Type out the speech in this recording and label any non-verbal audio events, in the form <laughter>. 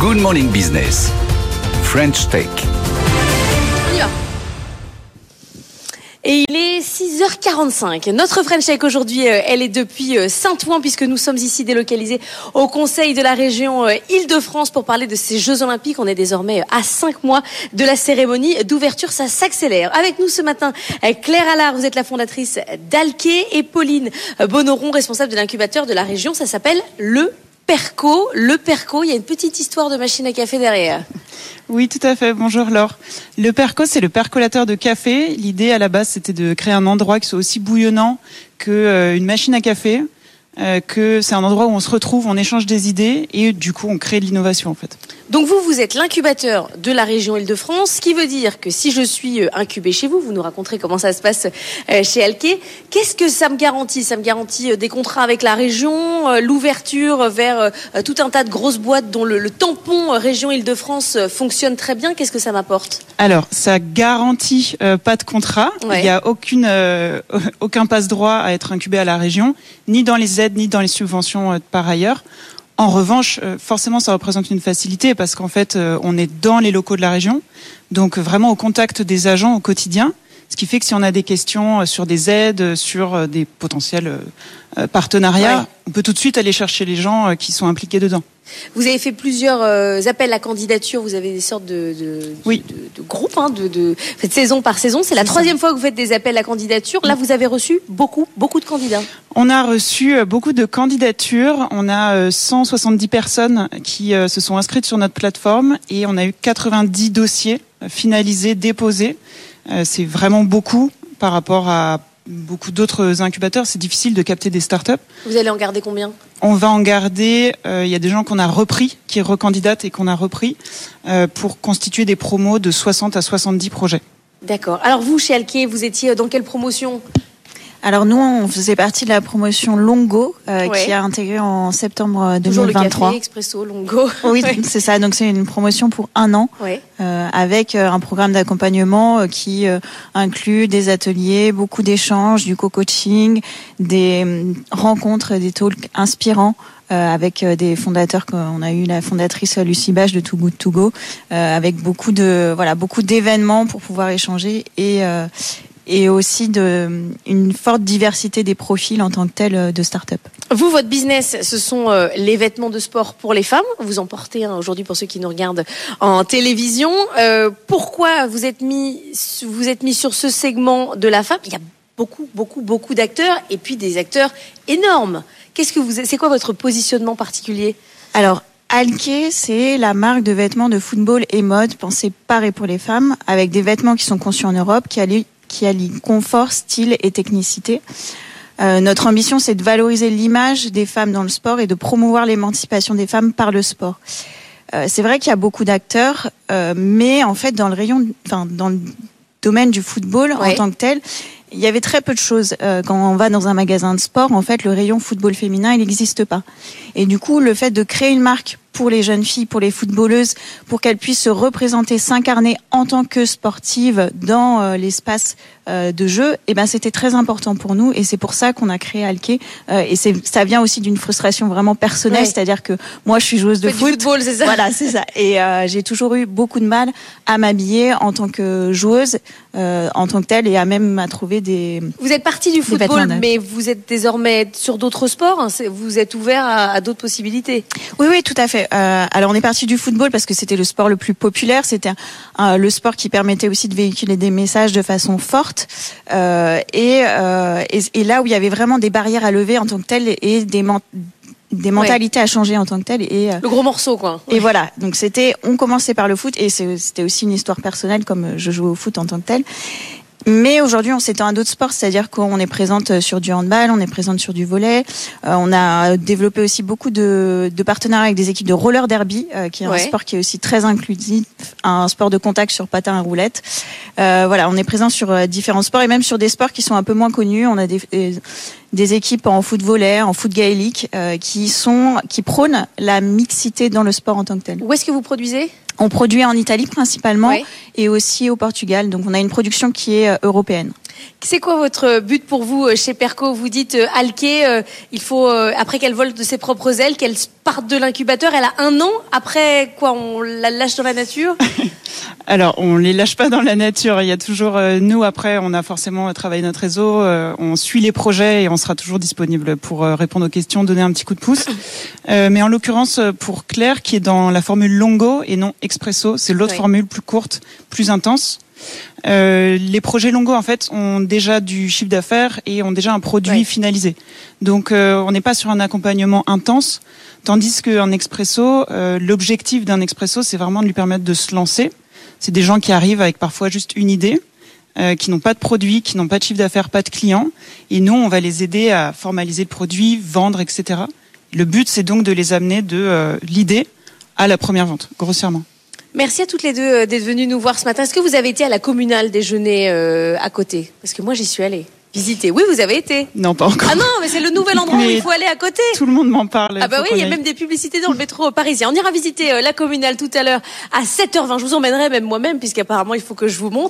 Good Morning Business. French Tech. Et il est 6h45. Notre French Tech aujourd'hui, euh, elle est depuis euh, Saint-Ouen puisque nous sommes ici délocalisés au Conseil de la région euh, Île-de-France pour parler de ces Jeux Olympiques. On est désormais à 5 mois de la cérémonie d'ouverture. Ça s'accélère. Avec nous ce matin, Claire Allard, vous êtes la fondatrice d'Alquet et Pauline Bonoron, responsable de l'incubateur de la région. Ça s'appelle le Perco. Le Perco, il y a une petite histoire de machine à café derrière. Oui, tout à fait. Bonjour Laure. Le perco, c'est le percolateur de café. L'idée à la base, c'était de créer un endroit qui soit aussi bouillonnant qu'une euh, machine à café, euh, que c'est un endroit où on se retrouve, on échange des idées et du coup, on crée de l'innovation en fait. Donc vous, vous êtes l'incubateur de la région Île-de-France, ce qui veut dire que si je suis euh, incubé chez vous, vous nous raconterez comment ça se passe euh, chez Alke, qu'est-ce que ça me garantit? Ça me garantit des contrats avec la région, l'ouverture vers tout un tas de grosses boîtes dont le, tampon région Île-de-France fonctionne très bien. Qu'est-ce que ça m'apporte? Alors, ça garantit pas de contrat. Il n'y a aucune, <laughs> aucun passe-droit à être incubé à la région, ni dans les aides, ni dans les subventions par ailleurs. En revanche, euh, forcément, ça représente une facilité parce qu'en fait, euh, on est dans les locaux de la région, donc vraiment au contact des agents au quotidien. Ce qui fait que si on a des questions euh, sur des aides, sur des potentiels partenariats, on peut tout de suite aller chercher les gens qui sont impliqués dedans. Vous avez fait plusieurs euh, appels à candidature. Vous avez des sortes de, de, oui. de, groupes, hein, de, saison par saison. C'est la troisième fois que vous faites des appels à candidature. Là, vous avez reçu beaucoup, beaucoup de candidats. On a reçu euh, beaucoup de candidatures. On a 170 euh, personnes qui se sont inscrites sur notre plateforme et on a eu 90 dossiers finalisés, déposés. C'est vraiment beaucoup par rapport à beaucoup d'autres incubateurs, c'est difficile de capter des startups. Vous allez en garder combien? On va en garder, euh, il y a des gens qu'on a repris, qui recandidatent et qu'on a repris, euh, pour constituer des promos de 60 à 70 projets. D'accord. Alors vous, chez Alquier, vous étiez dans quelle promotion? Alors nous, on faisait partie de la promotion Longo euh, qui a intégré en septembre 2023. Toujours le café, Expresso, Longo. Oui, <laughs> c'est ça. Donc c'est une promotion pour un an euh, avec euh, un programme d'accompagnement euh, qui inclut des ateliers, beaucoup d'échanges, du co-coaching, des rencontres, des talks inspirants. avec des fondateurs qu'on a eu la fondatrice Lucie Bach de Too Good To Go avec beaucoup de voilà beaucoup d'événements pour pouvoir échanger et et aussi de, une forte diversité des profils en tant que tel euh, de start-up. Vous, votre business, ce sont euh, les vêtements de sport pour les femmes. Vous en portez un aujourd'hui pour ceux qui nous regardent en télévision. Euh, pourquoi vous êtes mis, vous êtes mis sur ce segment de la femme? Il y a beaucoup, beaucoup, beaucoup d'acteurs et puis des acteurs énormes. Qu'est-ce que vous, c'est quoi votre positionnement particulier? Alors, Alke, c'est la marque de vêtements de football et mode pensée par et pour les femmes, avec des vêtements qui sont conçus en Europe, qui allient qui allie confort, style et technicité. Euh, notre ambition, c'est de valoriser l'image des femmes dans le sport et de promouvoir l'émancipation des femmes par le sport. Euh, c'est vrai qu'il y a beaucoup d'acteurs, euh, mais en fait, dans le rayon, enfin, dans le domaine du football en tant que tel, il y avait très peu de choses. Quand on va dans un magasin de sport, en fait, le rayon football féminin, il n'existe pas. Et du coup, le fait de créer une marque pour les jeunes filles, pour les footballeuses, pour qu'elles puissent se représenter, s'incarner en tant que sportives dans euh, l'espace euh, de jeu, et eh ben c'était très important pour nous et c'est pour ça qu'on a créé Alke. Euh, et c'est ça vient aussi d'une frustration vraiment personnelle, c'est-à-dire que moi je suis joueuse de foot. football, c'est ça. Voilà, c'est ça. Et j'ai toujours eu beaucoup de mal à m'habiller en tant que joueuse, en tant que telle, et à même à trouver des. Vous êtes partie du football, mais vous êtes désormais sur d'autres sports. Hein, vous êtes ouvert à, à d'autres possibilités. Oui, oui, tout à fait. Euh, alors on est parti du football parce que c'était le sport le plus populaire, c'était le sport qui permettait aussi de véhiculer des messages de façon forte. Euh, et, euh, et, et, là où il y avait vraiment des barrières à lever en tant que tel et des des mentalités à changer en tant que tel et le gros morceau quoi. Et voilà, donc c'était on commençait par le foot et c'était aussi une histoire personnelle comme je jouais au foot en tant que tel mais aujourd'hui, on s'étend à d'autres sports, c'est-à-dire qu'on est présente sur du handball, on est présente sur du volet. Euh, on a développé aussi beaucoup de, de, partenariats avec des équipes de roller derby, euh, qui est un sport qui est aussi très inclusif, un sport de contact sur patin à roulette. Euh, voilà, on est présent sur euh, différents sports et même sur des sports qui sont un peu moins connus. On a des, des, équipes en foot volet, en foot gaélique, qui sont qui prônent la mixité dans le sport en tant que tel. Où est-ce que vous produisez? On produit en Italie principalement et aussi au Portugal. Donc on a une production qui est euh, européenne. C'est quoi votre but pour vous euh, chez Perco? Vous dites euh, Alké, euh, il faut après qu'elle vole de ses propres ailes, qu'elle parte de l'incubateur. Elle a un an. Après quoi, on la lâche dans la nature? <laughs> Alors, on les lâche pas dans la nature. Il y a toujours nous. Après, on a forcément travaillé notre réseau. on suit les projets et on sera toujours disponible pour répondre aux questions, donner un petit coup de pouce. <coughs> mais en l'occurrence, pour Claire, qui est dans la formule longo et non expresso, c'est l'autre formule plus courte, plus intense. Euh, les projets Longo en fait ont déjà du chiffre d'affaires et ont déjà un produit finalisé. Donc euh, on n'est pas sur un accompagnement intense, tandis qu'un expresso, euh, l'objectif d'un expresso, c'est vraiment de lui permettre de se lancer. C'est des gens qui arrivent avec parfois juste une idée, qui n'ont pas de produit, qui n'ont pas de chiffre d'affaires, pas de clients, et nous on va les aider à formaliser le produit, vendre, etc. Le but c'est donc de les amener de l'idée à la première vente, grossièrement. Merci à toutes les deux euh, d'être venues nous voir ce matin. Est-ce que vous avez été à la communale déjeuner euh, à côté? Parce que moi, j'y suis allée. Visiter. Oui, vous avez été. Non, pas encore. Ah non, mais c'est le nouvel endroit où il faut aller à côté. Tout le monde m'en parle. Ah bah oui, il y a même des publicités dans le métro parisien. On ira visiter euh, la communale tout à l'heure à 7h20. Je vous emmènerai même moi-même, puisqu'apparemment il faut que je vous montre.